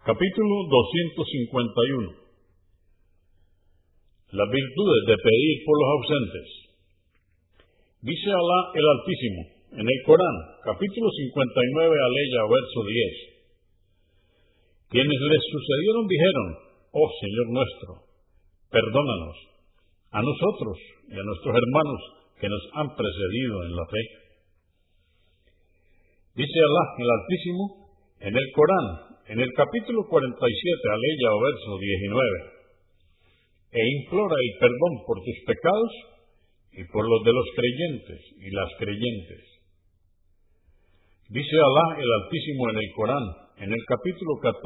Capítulo 251 Las virtudes de pedir por los ausentes. Dice Alá el Altísimo en el Corán, capítulo 59, aleya, verso 10. Quienes les sucedieron dijeron, oh Señor nuestro, perdónanos a nosotros y a nuestros hermanos que nos han precedido en la fe. Dice Alá el Altísimo en el Corán, en el capítulo 47, aleya o verso 19, e implora el perdón por tus pecados y por los de los creyentes y las creyentes. Dice Alá el Altísimo en el Corán, en el capítulo 14,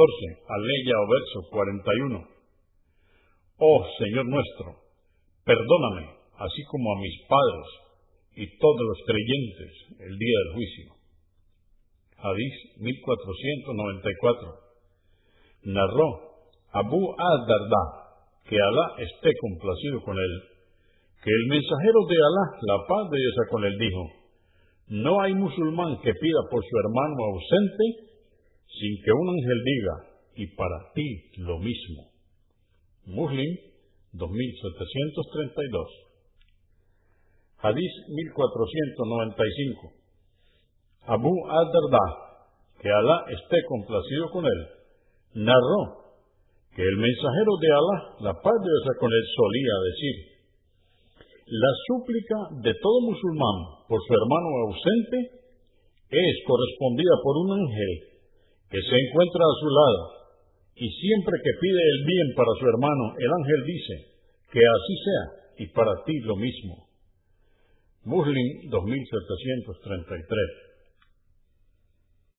aleya o verso 41, Oh Señor nuestro, perdóname, así como a mis padres y todos los creyentes el día del juicio. Hadís 1494. Narró Abu ad-Darda, que Alá esté complacido con él, que el mensajero de Alá, la paz de esa con él, dijo, no hay musulmán que pida por su hermano ausente sin que un ángel diga, y para ti lo mismo. Muslim 2732. Hadís 1495. Abu ad-Darda, que Alá esté complacido con él, narró que el mensajero de Alá, la paz de Dios con él, solía decir, la súplica de todo musulmán por su hermano ausente es correspondida por un ángel que se encuentra a su lado y siempre que pide el bien para su hermano, el ángel dice, que así sea y para ti lo mismo. Muslim 2733